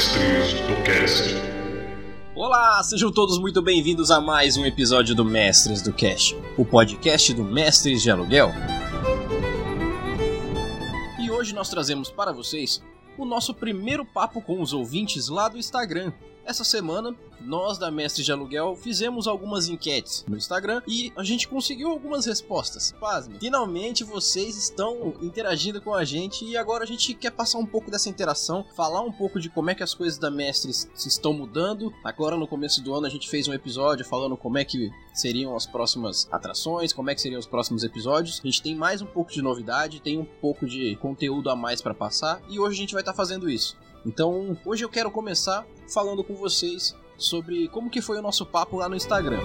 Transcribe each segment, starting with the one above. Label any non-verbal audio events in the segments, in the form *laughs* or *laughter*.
Mestres do Cast. Olá, sejam todos muito bem-vindos a mais um episódio do Mestres do Cast, o podcast do Mestres de Aluguel. E hoje nós trazemos para vocês o nosso primeiro papo com os ouvintes lá do Instagram. Essa semana, nós da Mestre de Aluguel fizemos algumas enquetes no Instagram e a gente conseguiu algumas respostas. Pasme, finalmente vocês estão interagindo com a gente e agora a gente quer passar um pouco dessa interação, falar um pouco de como é que as coisas da Mestre se estão mudando. Agora no começo do ano a gente fez um episódio falando como é que seriam as próximas atrações, como é que seriam os próximos episódios. A gente tem mais um pouco de novidade, tem um pouco de conteúdo a mais para passar e hoje a gente vai estar tá fazendo isso. Então, hoje eu quero começar falando com vocês sobre como que foi o nosso papo lá no Instagram.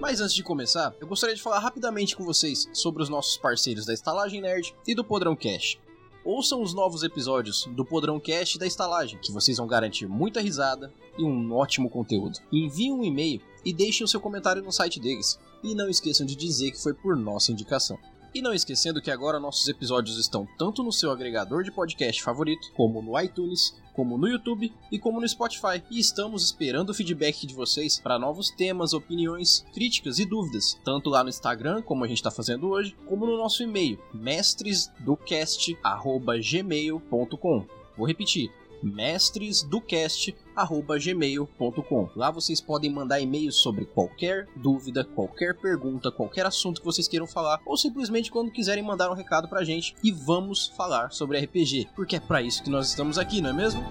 Mas antes de começar, eu gostaria de falar rapidamente com vocês sobre os nossos parceiros da Estalagem Nerd e do Podrão Cash. Ouçam os novos episódios do Podrão Cast e da Estalagem, que vocês vão garantir muita risada e um ótimo conteúdo. Enviem um e-mail e deixem o seu comentário no site deles. E não esqueçam de dizer que foi por nossa indicação. E não esquecendo que agora nossos episódios estão tanto no seu agregador de podcast favorito, como no iTunes, como no YouTube e como no Spotify. E estamos esperando o feedback de vocês para novos temas, opiniões, críticas e dúvidas, tanto lá no Instagram, como a gente está fazendo hoje, como no nosso e-mail, mestresdocast@gmail.com. Vou repetir, mestresdocast@gmail.com. Lá vocês podem mandar e-mails sobre qualquer dúvida, qualquer pergunta, qualquer assunto que vocês queiram falar, ou simplesmente quando quiserem mandar um recado pra gente e vamos falar sobre RPG, porque é para isso que nós estamos aqui, não é mesmo?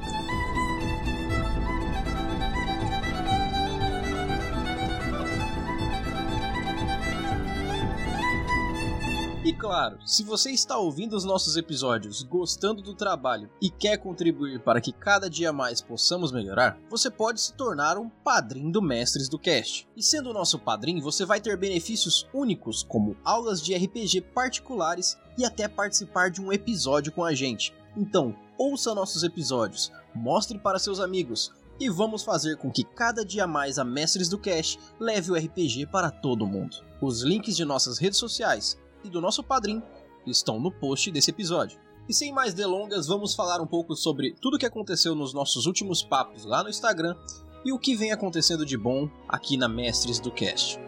Claro, se você está ouvindo os nossos episódios, gostando do trabalho e quer contribuir para que cada dia mais possamos melhorar, você pode se tornar um padrinho do Mestres do Cast. E sendo nosso padrinho, você vai ter benefícios únicos, como aulas de RPG particulares e até participar de um episódio com a gente. Então, ouça nossos episódios, mostre para seus amigos, e vamos fazer com que cada dia mais a Mestres do Cast leve o RPG para todo mundo. Os links de nossas redes sociais e do nosso padrinho estão no post desse episódio. E sem mais delongas, vamos falar um pouco sobre tudo o que aconteceu nos nossos últimos papos lá no Instagram e o que vem acontecendo de bom aqui na Mestres do Cast.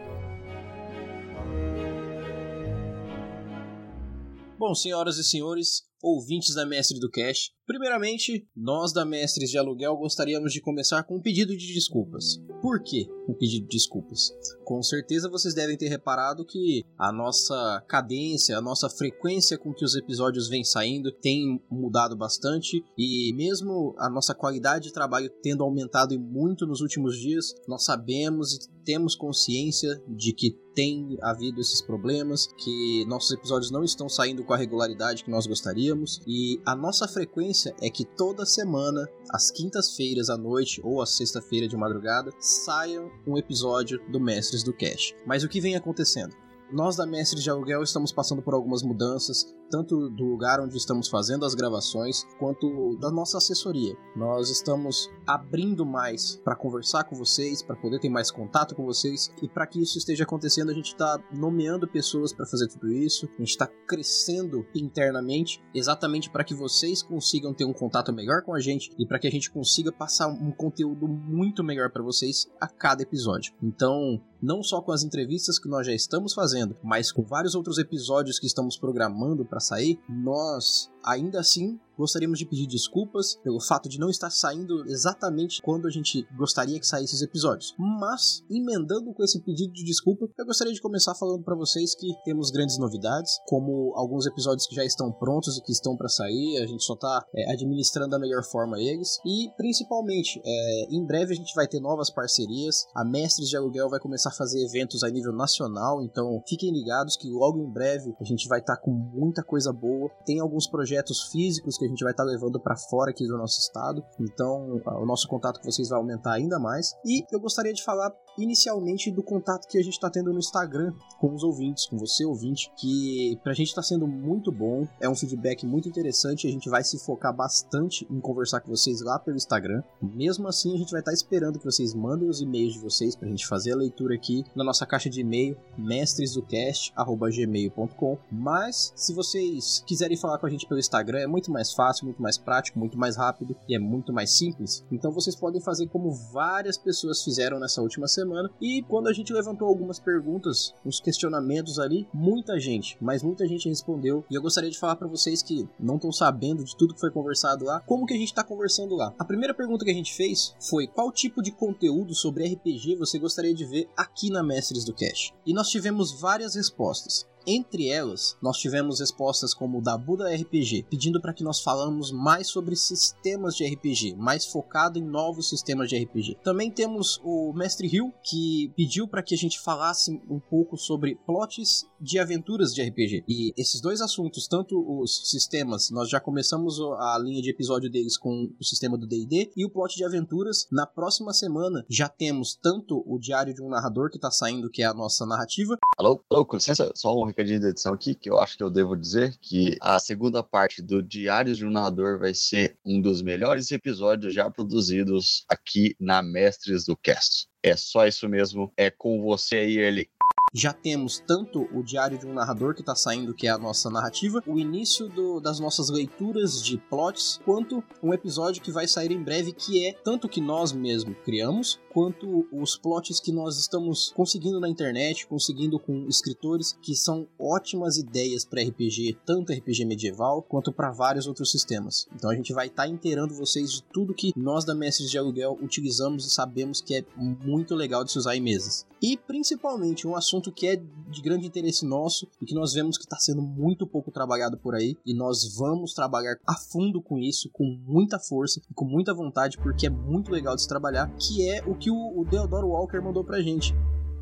Bom, senhoras e senhores, ouvintes da Mestre do Cash, primeiramente, nós da Mestres de Aluguel gostaríamos de começar com um pedido de desculpas. Por que um pedido de desculpas? Com certeza vocês devem ter reparado que a nossa cadência, a nossa frequência com que os episódios vêm saindo tem mudado bastante e mesmo a nossa qualidade de trabalho tendo aumentado muito nos últimos dias, nós sabemos e temos consciência de que tem havido esses problemas, que nossos episódios não estão saindo com a regularidade que nós gostaríamos e a nossa frequência é que toda semana, às quintas-feiras à noite ou às sexta-feira de madrugada, saia um episódio do Mestres do Cash. Mas o que vem acontecendo? Nós da Mestres de Aluguel estamos passando por algumas mudanças, tanto do lugar onde estamos fazendo as gravações, quanto da nossa assessoria. Nós estamos abrindo mais para conversar com vocês, para poder ter mais contato com vocês, e para que isso esteja acontecendo, a gente está nomeando pessoas para fazer tudo isso, a gente está crescendo internamente, exatamente para que vocês consigam ter um contato melhor com a gente e para que a gente consiga passar um conteúdo muito melhor para vocês a cada episódio. Então, não só com as entrevistas que nós já estamos fazendo, mas com vários outros episódios que estamos programando para sair, nós ainda assim gostaríamos de pedir desculpas pelo fato de não estar saindo exatamente quando a gente gostaria que saísse os episódios. Mas, emendando com esse pedido de desculpa, eu gostaria de começar falando para vocês que temos grandes novidades, como alguns episódios que já estão prontos e que estão para sair, a gente só tá é, administrando da melhor forma eles. E, principalmente, é, em breve a gente vai ter novas parcerias, a Mestres de Aluguel vai começar a fazer eventos a nível nacional, então fiquem ligados que logo em breve a gente vai estar tá com muita coisa boa. Tem alguns projetos físicos que que a gente vai estar tá levando para fora aqui do nosso estado. Então, o nosso contato com vocês vai aumentar ainda mais. E eu gostaria de falar inicialmente do contato que a gente está tendo no Instagram com os ouvintes, com você ouvinte, que pra gente está sendo muito bom. É um feedback muito interessante. A gente vai se focar bastante em conversar com vocês lá pelo Instagram. Mesmo assim, a gente vai estar tá esperando que vocês mandem os e-mails de vocês pra gente fazer a leitura aqui na nossa caixa de e-mail mestresdocast@gmail.com. Mas se vocês quiserem falar com a gente pelo Instagram é muito mais fácil, muito mais prático, muito mais rápido e é muito mais simples. Então vocês podem fazer como várias pessoas fizeram nessa última semana. E quando a gente levantou algumas perguntas, uns questionamentos ali, muita gente, mas muita gente respondeu. E eu gostaria de falar para vocês que não estão sabendo de tudo que foi conversado lá, como que a gente está conversando lá. A primeira pergunta que a gente fez foi qual tipo de conteúdo sobre RPG você gostaria de ver aqui na Mestres do Cash. E nós tivemos várias respostas. Entre elas, nós tivemos respostas como o da Buda RPG, pedindo para que nós falamos mais sobre sistemas de RPG, mais focado em novos sistemas de RPG. Também temos o Mestre Hill, que pediu para que a gente falasse um pouco sobre plots de aventuras de RPG. E esses dois assuntos, tanto os sistemas, nós já começamos a linha de episódio deles com o sistema do D&D e o plot de aventuras. Na próxima semana já temos tanto o Diário de um Narrador que está saindo, que é a nossa narrativa. Alô, alô, com licença, só um recadinho da edição aqui, que eu acho que eu devo dizer que a segunda parte do Diários de um Narrador vai ser um dos melhores episódios já produzidos aqui na Mestres do Cast. É só isso mesmo, é com você aí, ele já temos tanto o Diário de um Narrador que está saindo, que é a nossa narrativa, o início do, das nossas leituras de plots, quanto um episódio que vai sair em breve, que é tanto que nós mesmos criamos, quanto os plots que nós estamos conseguindo na internet, conseguindo com escritores que são ótimas ideias para RPG, tanto RPG medieval quanto para vários outros sistemas. Então a gente vai estar tá inteirando vocês de tudo que nós da Mestres de Aluguel utilizamos e sabemos que é muito legal de se usar em mesas. E principalmente um assunto que é de grande interesse nosso e que nós vemos que está sendo muito pouco trabalhado por aí e nós vamos trabalhar a fundo com isso, com muita força e com muita vontade, porque é muito legal de se trabalhar, que é o que o, o Deodoro Walker mandou pra gente.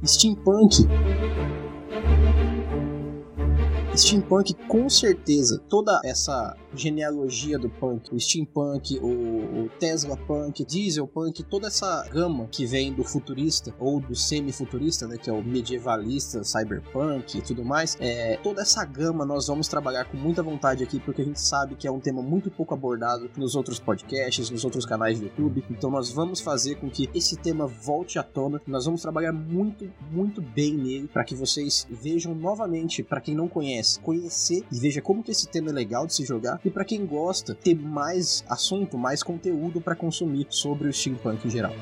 Steampunk Steampunk, com certeza, toda essa genealogia do punk, o steampunk, o, o Tesla punk, diesel punk, toda essa gama que vem do futurista ou do semi-futurista, né, que é o medievalista, cyberpunk e tudo mais, é, toda essa gama nós vamos trabalhar com muita vontade aqui, porque a gente sabe que é um tema muito pouco abordado nos outros podcasts, nos outros canais do YouTube, então nós vamos fazer com que esse tema volte à tona, nós vamos trabalhar muito, muito bem nele, para que vocês vejam novamente, para quem não conhece, conhece, conhecer e veja como que esse tema é legal de se jogar e para quem gosta ter mais assunto, mais conteúdo para consumir sobre o steampunk em geral.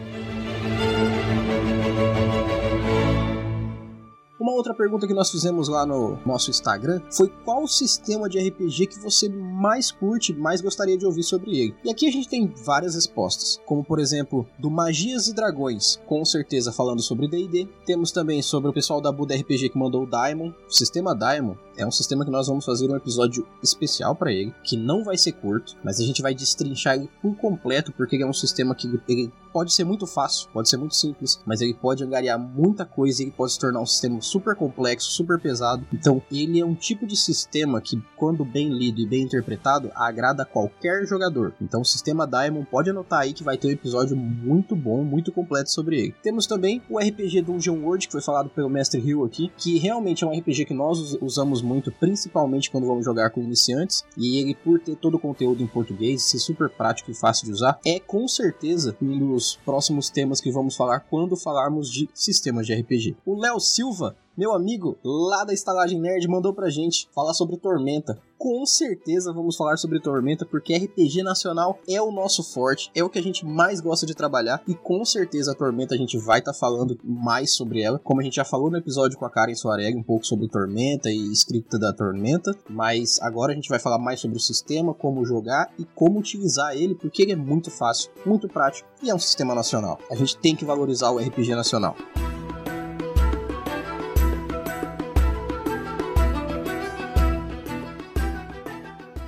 Uma outra pergunta que nós fizemos lá no nosso Instagram foi qual sistema de RPG que você mais curte, mais gostaria de ouvir sobre ele. E aqui a gente tem várias respostas, como por exemplo, do Magias e Dragões, com certeza falando sobre D&D. Temos também sobre o pessoal da Buda RPG que mandou o Daimon. O sistema Daimon é um sistema que nós vamos fazer um episódio especial para ele, que não vai ser curto, mas a gente vai destrinchar ele por completo, porque ele é um sistema que ele pode ser muito fácil, pode ser muito simples, mas ele pode angariar muita coisa e ele pode se tornar um sistema super complexo, super pesado. Então, ele é um tipo de sistema que, quando bem lido e bem interpretado, agrada qualquer jogador. Então, o sistema Diamond pode anotar aí que vai ter um episódio muito bom, muito completo sobre ele. Temos também o RPG Dungeon World, que foi falado pelo Mestre Hill aqui, que realmente é um RPG que nós usamos muito, principalmente quando vamos jogar com iniciantes, e ele, por ter todo o conteúdo em português, ser super prático e fácil de usar, é com certeza um dos os próximos temas que vamos falar quando falarmos de sistemas de RPG. O Léo Silva meu amigo lá da Estalagem Nerd mandou pra gente falar sobre Tormenta. Com certeza vamos falar sobre Tormenta, porque RPG nacional é o nosso forte, é o que a gente mais gosta de trabalhar, e com certeza a Tormenta a gente vai estar tá falando mais sobre ela, como a gente já falou no episódio com a Karen Soareg, um pouco sobre Tormenta e escrita da Tormenta, mas agora a gente vai falar mais sobre o sistema, como jogar e como utilizar ele, porque ele é muito fácil, muito prático e é um sistema nacional. A gente tem que valorizar o RPG nacional.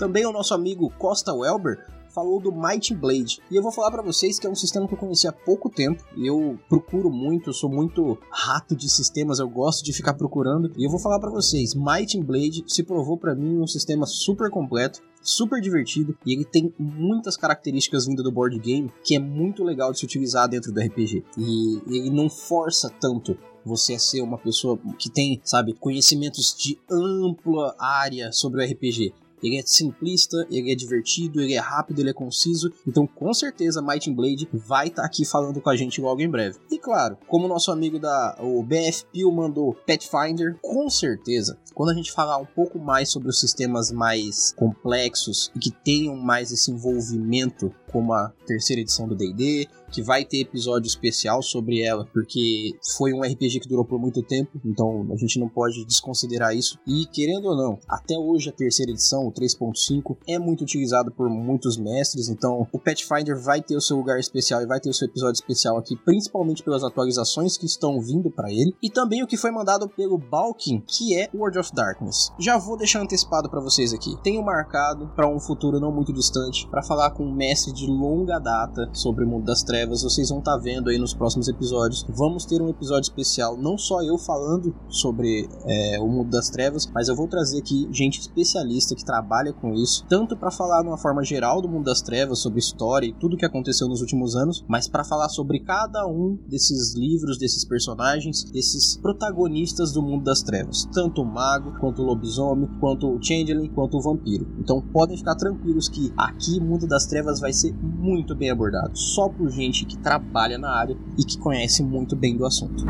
Também o nosso amigo Costa Welber falou do Might Blade. E eu vou falar para vocês que é um sistema que eu conheci há pouco tempo. Eu procuro muito, eu sou muito rato de sistemas, eu gosto de ficar procurando. E eu vou falar para vocês, Might Blade se provou para mim um sistema super completo super divertido e ele tem muitas características vindo do board game que é muito legal de se utilizar dentro do RPG. E ele não força tanto você a ser uma pessoa que tem, sabe, conhecimentos de ampla área sobre o RPG. Ele é simplista, ele é divertido, ele é rápido, ele é conciso. Então, com certeza, Might Blade vai estar tá aqui falando com a gente logo em breve. Claro, como nosso amigo da o BFP mandou Pathfinder, com certeza, quando a gente falar um pouco mais sobre os sistemas mais complexos e que tenham mais esse envolvimento como a terceira edição do D&D, que vai ter episódio especial sobre ela, porque foi um RPG que durou por muito tempo, então a gente não pode desconsiderar isso. E querendo ou não, até hoje a terceira edição, o 3.5, é muito utilizado por muitos mestres, então o Pathfinder vai ter o seu lugar especial e vai ter o seu episódio especial aqui, principalmente pelas atualizações que estão vindo para ele, e também o que foi mandado pelo Balkin, que é World of Darkness. Já vou deixar antecipado para vocês aqui. Tenho marcado para um futuro não muito distante para falar com um mestre de longa data sobre o mundo das trevas. Vocês vão estar tá vendo aí nos próximos episódios. Vamos ter um episódio especial, não só eu falando sobre é, o mundo das trevas, mas eu vou trazer aqui gente especialista que trabalha com isso, tanto para falar de uma forma geral do mundo das trevas, sobre história e tudo que aconteceu nos últimos anos, mas para falar sobre cada um desses livros, desses personagens, desses protagonistas do mundo das trevas, tanto o mago, quanto o lobisomem, quanto o changeling, quanto o vampiro. Então podem ficar tranquilos que aqui Mundo das Trevas vai ser muito bem abordado, só por gente que trabalha na área e que conhece muito bem do assunto.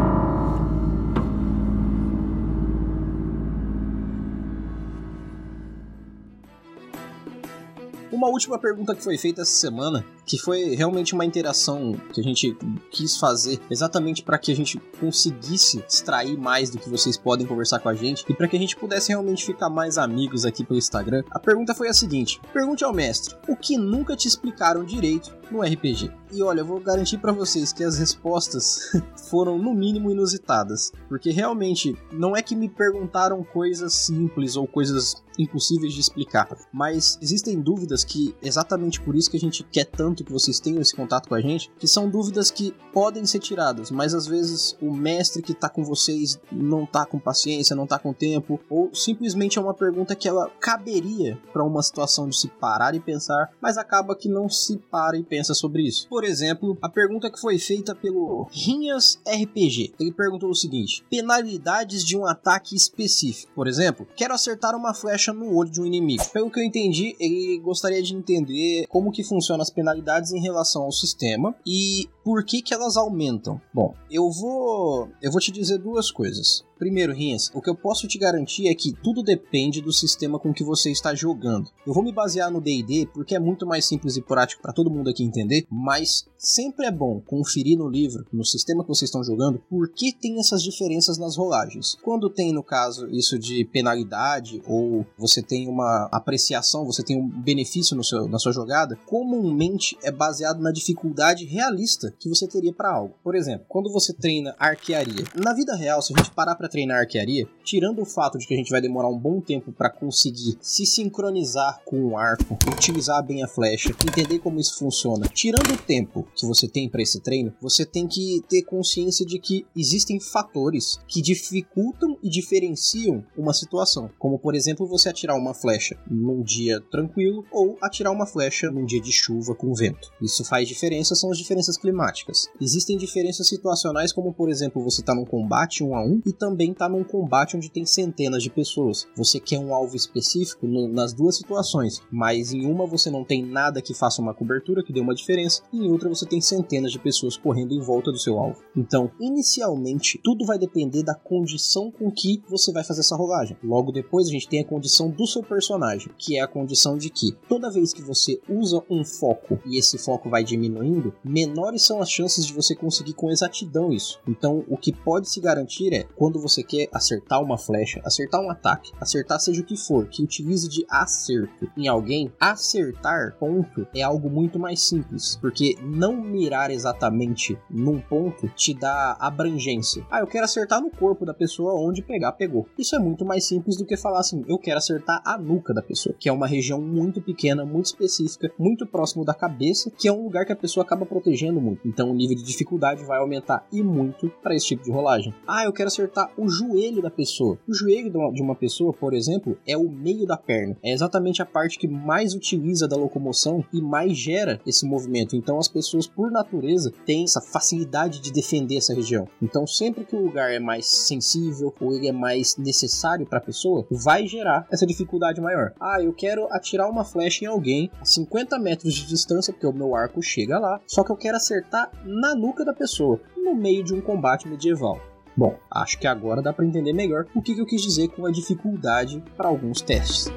Uma última pergunta que foi feita essa semana que foi realmente uma interação que a gente quis fazer exatamente para que a gente conseguisse extrair mais do que vocês podem conversar com a gente e para que a gente pudesse realmente ficar mais amigos aqui pelo Instagram. A pergunta foi a seguinte: pergunte ao mestre, o que nunca te explicaram direito no RPG? E olha, eu vou garantir para vocês que as respostas *laughs* foram no mínimo inusitadas, porque realmente não é que me perguntaram coisas simples ou coisas impossíveis de explicar, mas existem dúvidas que exatamente por isso que a gente quer tanto que vocês tenham esse contato com a gente, que são dúvidas que podem ser tiradas, mas às vezes o mestre que tá com vocês não tá com paciência, não tá com tempo, ou simplesmente é uma pergunta que ela caberia para uma situação de se parar e pensar, mas acaba que não se para e pensa sobre isso. Por exemplo, a pergunta que foi feita pelo Rinhas RPG. Ele perguntou o seguinte: penalidades de um ataque específico. Por exemplo, quero acertar uma flecha no olho de um inimigo. Pelo que eu entendi, ele gostaria de entender como que funcionam as penalidades em relação ao sistema e por que que elas aumentam. Bom, eu vou eu vou te dizer duas coisas. Primeiro, Rinhas, o que eu posso te garantir é que tudo depende do sistema com que você está jogando. Eu vou me basear no D&D porque é muito mais simples e prático para todo mundo aqui entender, mas sempre é bom conferir no livro, no sistema que vocês estão jogando, por que tem essas diferenças nas rolagens. Quando tem, no caso, isso de penalidade ou você tem uma apreciação, você tem um benefício no seu, na sua jogada, comumente é baseado na dificuldade realista que você teria para algo. Por exemplo, quando você treina arquearia, na vida real, se a gente parar para treinar arquearia, tirando o fato de que a gente vai demorar um bom tempo para conseguir se sincronizar com o arco, utilizar bem a flecha, entender como isso funciona, tirando o tempo que você tem para esse treino, você tem que ter consciência de que existem fatores que dificultam e diferenciam uma situação, como por exemplo você atirar uma flecha num dia tranquilo ou atirar uma flecha num dia de chuva com vento. Isso faz diferença, são as diferenças climáticas. Existem diferenças situacionais, como por exemplo você está num combate um a um e também também está num combate onde tem centenas de pessoas. Você quer um alvo específico no, nas duas situações, mas em uma você não tem nada que faça uma cobertura que dê uma diferença, e em outra você tem centenas de pessoas correndo em volta do seu alvo. Então, inicialmente, tudo vai depender da condição com que você vai fazer essa rolagem. Logo depois, a gente tem a condição do seu personagem, que é a condição de que toda vez que você usa um foco e esse foco vai diminuindo, menores são as chances de você conseguir com exatidão isso. Então, o que pode se garantir é quando você quer acertar uma flecha, acertar um ataque, acertar seja o que for, que utilize de acerto em alguém, acertar ponto é algo muito mais simples, porque não mirar exatamente num ponto te dá abrangência. Ah, eu quero acertar no corpo da pessoa onde pegar, pegou. Isso é muito mais simples do que falar assim, eu quero acertar a nuca da pessoa, que é uma região muito pequena, muito específica, muito próximo da cabeça, que é um lugar que a pessoa acaba protegendo muito. Então o nível de dificuldade vai aumentar e muito para esse tipo de rolagem. Ah, eu quero acertar o joelho da pessoa. O joelho de uma pessoa, por exemplo, é o meio da perna. É exatamente a parte que mais utiliza da locomoção e mais gera esse movimento. Então as pessoas, por natureza, têm essa facilidade de defender essa região. Então sempre que o lugar é mais sensível ou ele é mais necessário para a pessoa, vai gerar essa dificuldade maior. Ah, eu quero atirar uma flecha em alguém a 50 metros de distância, porque o meu arco chega lá, só que eu quero acertar na nuca da pessoa, no meio de um combate medieval. Bom, acho que agora dá para entender melhor o que eu quis dizer com a dificuldade para alguns testes.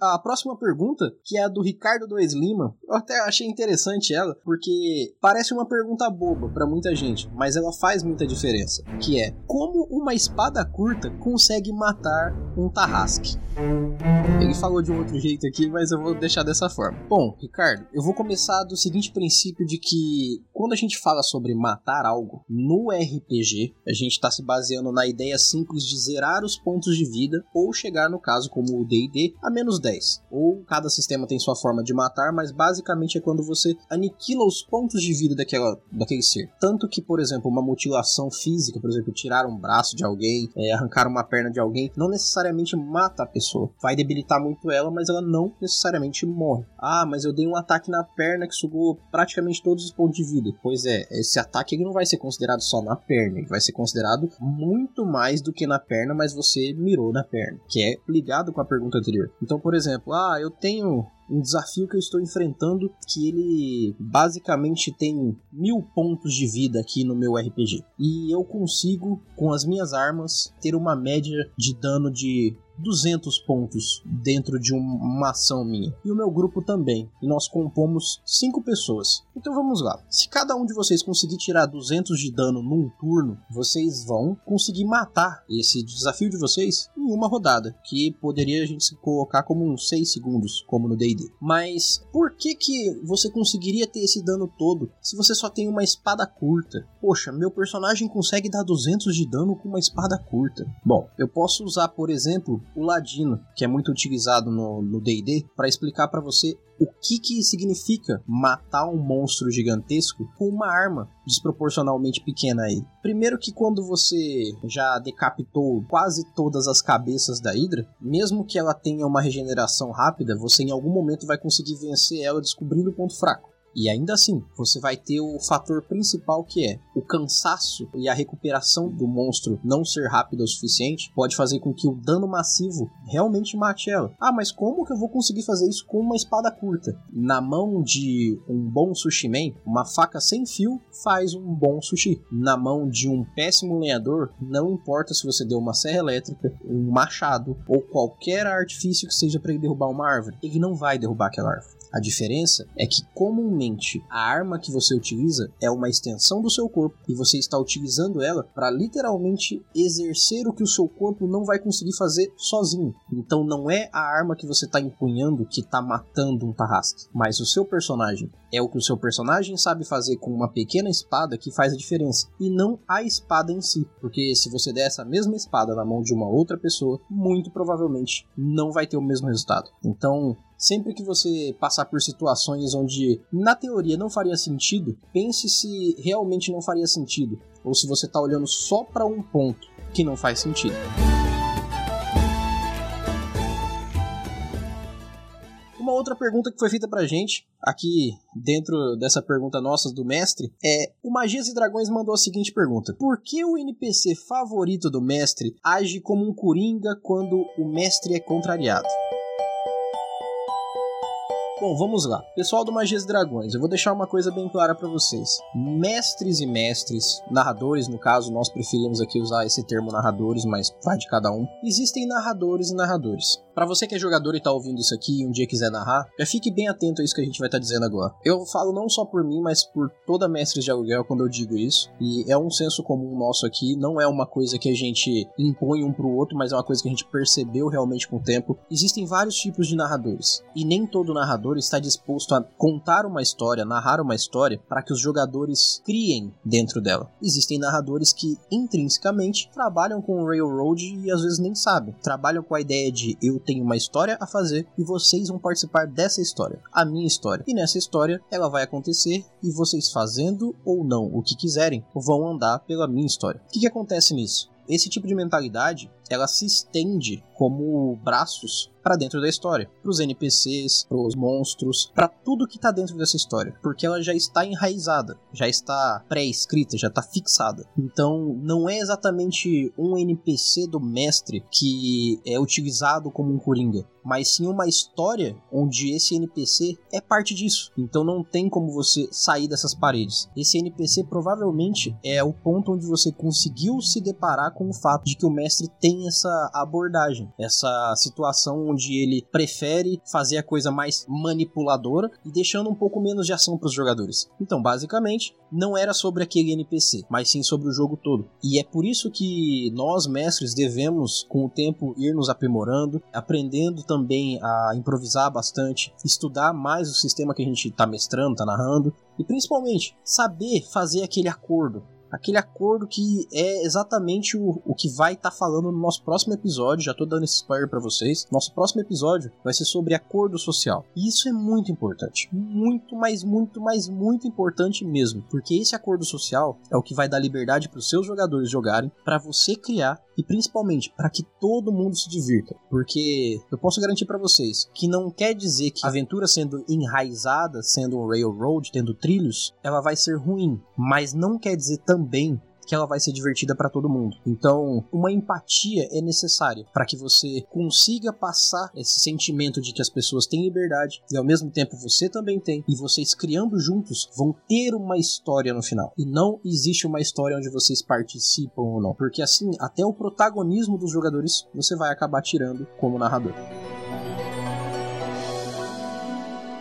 A próxima pergunta, que é a do Ricardo do Lima, eu até achei interessante ela, porque parece uma pergunta boba para muita gente, mas ela faz muita diferença, que é como uma espada curta consegue matar um tarrasque? Ele falou de um outro jeito aqui, mas eu vou deixar dessa forma. Bom, Ricardo, eu vou começar do seguinte princípio de que quando a gente fala sobre matar algo no RPG, a gente está se baseando na ideia simples de zerar os pontos de vida ou chegar no caso como o D&D a menos menos 10. Ou cada sistema tem sua forma de matar, mas basicamente é quando você aniquila os pontos de vida daquela, daquele ser. Tanto que, por exemplo, uma mutilação física, por exemplo, tirar um braço de alguém, é, arrancar uma perna de alguém, não necessariamente mata a pessoa. Vai debilitar muito ela, mas ela não necessariamente morre. Ah, mas eu dei um ataque na perna que sugou praticamente todos os pontos de vida. Pois é, esse ataque ele não vai ser considerado só na perna, ele vai ser considerado muito mais do que na perna, mas você mirou na perna, que é ligado com a pergunta anterior. Então, por exemplo, ah, eu tenho um desafio que eu estou enfrentando que ele basicamente tem mil pontos de vida aqui no meu RPG. E eu consigo, com as minhas armas, ter uma média de dano de 200 pontos dentro de uma ação minha. E o meu grupo também. E nós compomos 5 pessoas. Então vamos lá. Se cada um de vocês conseguir tirar 200 de dano num turno, vocês vão conseguir matar esse desafio de vocês em uma rodada. Que poderia a gente colocar como uns 6 segundos, como no D&D. Mas por que que você conseguiria ter esse dano todo se você só tem uma espada curta? Poxa, meu personagem consegue dar 200 de dano com uma espada curta. Bom, eu posso usar, por exemplo, o Ladino, que é muito utilizado no D&D, para explicar para você o que, que significa matar um monstro gigantesco com uma arma desproporcionalmente pequena a ele. Primeiro que quando você já decapitou quase todas as cabeças da Hydra, mesmo que ela tenha uma regeneração rápida, você em algum momento vai conseguir vencer ela descobrindo o ponto fraco. E ainda assim, você vai ter o fator principal que é o cansaço e a recuperação do monstro não ser rápida o suficiente pode fazer com que o dano massivo realmente mate ela. Ah, mas como que eu vou conseguir fazer isso com uma espada curta? Na mão de um bom sushi man, uma faca sem fio faz um bom sushi. Na mão de um péssimo lenhador, não importa se você deu uma serra elétrica, um machado ou qualquer artifício que seja para ele derrubar uma árvore, ele não vai derrubar aquela árvore. A diferença é que comumente a arma que você utiliza é uma extensão do seu corpo e você está utilizando ela para literalmente exercer o que o seu corpo não vai conseguir fazer sozinho. Então não é a arma que você está empunhando que está matando um tarrasque, mas o seu personagem. É o que o seu personagem sabe fazer com uma pequena espada que faz a diferença, e não a espada em si. Porque se você der essa mesma espada na mão de uma outra pessoa, muito provavelmente não vai ter o mesmo resultado. Então, sempre que você passar por situações onde na teoria não faria sentido, pense se realmente não faria sentido, ou se você está olhando só para um ponto que não faz sentido. Uma outra pergunta que foi feita pra gente, aqui dentro dessa pergunta nossa do mestre, é: o Magias e Dragões mandou a seguinte pergunta: Por que o NPC favorito do mestre age como um coringa quando o mestre é contrariado? Bom, vamos lá. Pessoal do Magias Dragões, eu vou deixar uma coisa bem clara para vocês. Mestres e mestres, narradores, no caso, nós preferimos aqui usar esse termo narradores, mas vai de cada um. Existem narradores e narradores. Para você que é jogador e tá ouvindo isso aqui e um dia quiser narrar, já fique bem atento a isso que a gente vai estar tá dizendo agora. Eu falo não só por mim, mas por toda mestre de aluguel quando eu digo isso. E é um senso comum nosso aqui, não é uma coisa que a gente impõe um pro outro, mas é uma coisa que a gente percebeu realmente com o tempo. Existem vários tipos de narradores, e nem todo narrador está disposto a contar uma história, narrar uma história para que os jogadores criem dentro dela. Existem narradores que intrinsecamente trabalham com o Railroad e às vezes nem sabem. Trabalham com a ideia de eu tenho uma história a fazer e vocês vão participar dessa história, a minha história. E nessa história ela vai acontecer e vocês fazendo ou não o que quiserem vão andar pela minha história. O que, que acontece nisso? Esse tipo de mentalidade ela se estende como braços para dentro da história, para os NPCs, para os monstros, para tudo que tá dentro dessa história, porque ela já está enraizada, já está pré-escrita, já está fixada. Então, não é exatamente um NPC do mestre que é utilizado como um coringa, mas sim uma história onde esse NPC é parte disso. Então não tem como você sair dessas paredes. Esse NPC provavelmente é o ponto onde você conseguiu se deparar com o fato de que o mestre tem essa abordagem, essa situação onde ele prefere fazer a coisa mais manipuladora e deixando um pouco menos de ação para os jogadores. Então, basicamente, não era sobre aquele NPC, mas sim sobre o jogo todo. E é por isso que nós, mestres, devemos, com o tempo, ir nos aprimorando, aprendendo também a improvisar bastante, estudar mais o sistema que a gente está mestrando, está narrando, e principalmente saber fazer aquele acordo aquele acordo que é exatamente o, o que vai estar tá falando no nosso próximo episódio. Já tô dando esse spoiler para vocês. Nosso próximo episódio vai ser sobre acordo social. E isso é muito importante. Muito, mas muito, mas muito importante mesmo. Porque esse acordo social é o que vai dar liberdade para os seus jogadores jogarem, para você criar e principalmente para que todo mundo se divirta. Porque eu posso garantir para vocês que não quer dizer que a aventura sendo enraizada, sendo um railroad, tendo trilhos, ela vai ser ruim, mas não quer dizer também que ela vai ser divertida para todo mundo. Então, uma empatia é necessária para que você consiga passar esse sentimento de que as pessoas têm liberdade e ao mesmo tempo você também tem, e vocês criando juntos vão ter uma história no final. E não existe uma história onde vocês participam ou não, porque assim, até o protagonismo dos jogadores você vai acabar tirando como narrador.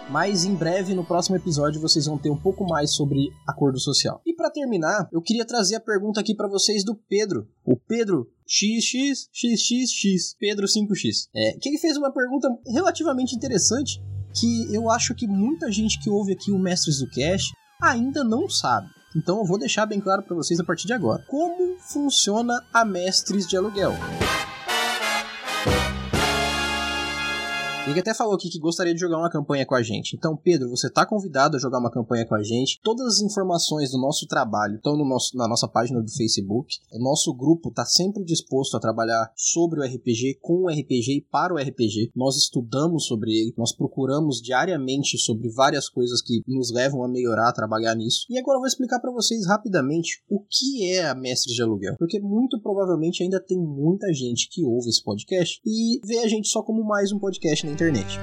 Mas em breve, no próximo episódio, vocês vão ter um pouco mais sobre acordo social. E para terminar, eu queria trazer a pergunta aqui para vocês do Pedro. O Pedro XXXXX, Pedro 5X. É, que ele fez uma pergunta relativamente interessante que eu acho que muita gente que ouve aqui o Mestres do Cash ainda não sabe. Então eu vou deixar bem claro para vocês a partir de agora. Como funciona a Mestres de Aluguel? Ele até falou aqui que gostaria de jogar uma campanha com a gente. Então, Pedro, você está convidado a jogar uma campanha com a gente. Todas as informações do nosso trabalho estão no nosso, na nossa página do Facebook. O nosso grupo está sempre disposto a trabalhar sobre o RPG, com o RPG e para o RPG. Nós estudamos sobre ele, nós procuramos diariamente sobre várias coisas que nos levam a melhorar, a trabalhar nisso. E agora eu vou explicar para vocês rapidamente o que é a Mestre de Aluguel. Porque muito provavelmente ainda tem muita gente que ouve esse podcast e vê a gente só como mais um podcast na internet.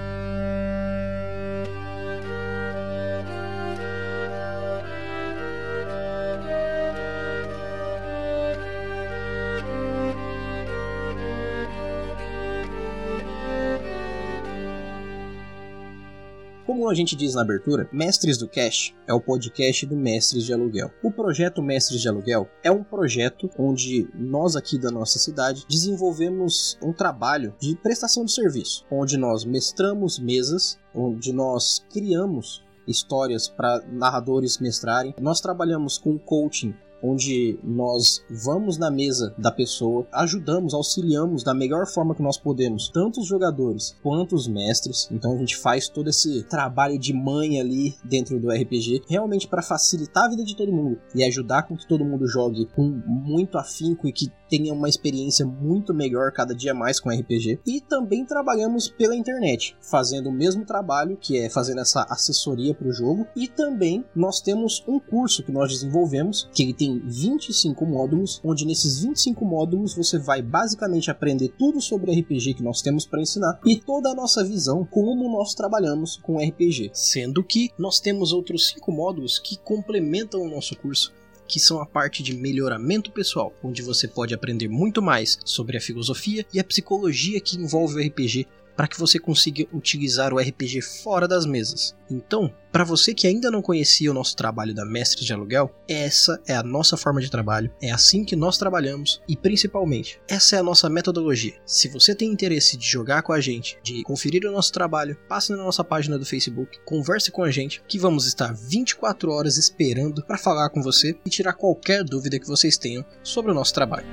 A gente diz na abertura, Mestres do Cash é o podcast do Mestres de Aluguel. O projeto Mestres de Aluguel é um projeto onde nós aqui da nossa cidade desenvolvemos um trabalho de prestação de serviço, onde nós mestramos mesas, onde nós criamos histórias para narradores mestrarem. Nós trabalhamos com coaching onde nós vamos na mesa da pessoa, ajudamos, auxiliamos da melhor forma que nós podemos, tanto os jogadores quanto os mestres. Então a gente faz todo esse trabalho de mãe ali dentro do RPG, realmente para facilitar a vida de todo mundo e ajudar com que todo mundo jogue com muito afinco e que tenha uma experiência muito melhor cada dia mais com RPG. E também trabalhamos pela internet, fazendo o mesmo trabalho que é fazendo essa assessoria para o jogo. E também nós temos um curso que nós desenvolvemos que ele tem 25 módulos, onde nesses 25 módulos você vai basicamente aprender tudo sobre RPG que nós temos para ensinar e toda a nossa visão como nós trabalhamos com RPG. Sendo que nós temos outros 5 módulos que complementam o nosso curso que são a parte de melhoramento pessoal, onde você pode aprender muito mais sobre a filosofia e a psicologia que envolve o RPG para que você consiga utilizar o RPG fora das mesas. Então, para você que ainda não conhecia o nosso trabalho da Mestre de Aluguel, essa é a nossa forma de trabalho, é assim que nós trabalhamos e principalmente, essa é a nossa metodologia. Se você tem interesse de jogar com a gente, de conferir o nosso trabalho, passe na nossa página do Facebook, converse com a gente, que vamos estar 24 horas esperando para falar com você e tirar qualquer dúvida que vocês tenham sobre o nosso trabalho.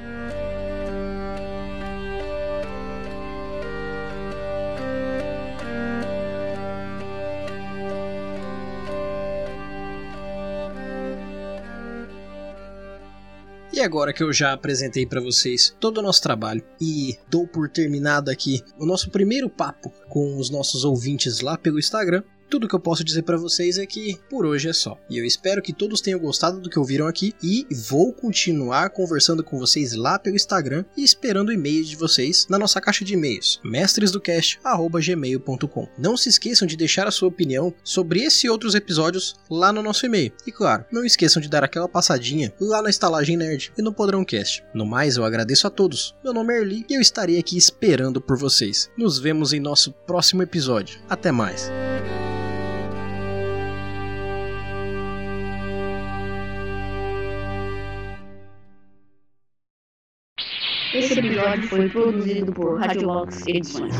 E agora que eu já apresentei para vocês todo o nosso trabalho e dou por terminado aqui o nosso primeiro papo com os nossos ouvintes lá pelo Instagram, tudo que eu posso dizer para vocês é que por hoje é só. E eu espero que todos tenham gostado do que ouviram aqui e vou continuar conversando com vocês lá pelo Instagram e esperando o e-mail de vocês na nossa caixa de e-mails, mestresdocast@gmail.com. Não se esqueçam de deixar a sua opinião sobre esse e outros episódios lá no nosso e-mail. E claro, não esqueçam de dar aquela passadinha lá na estalagem nerd e no Podrão Cast. No mais, eu agradeço a todos. Meu nome é Erli e eu estarei aqui esperando por vocês. Nos vemos em nosso próximo episódio. Até mais. Esse episódio foi produzido por Radiobox Edições.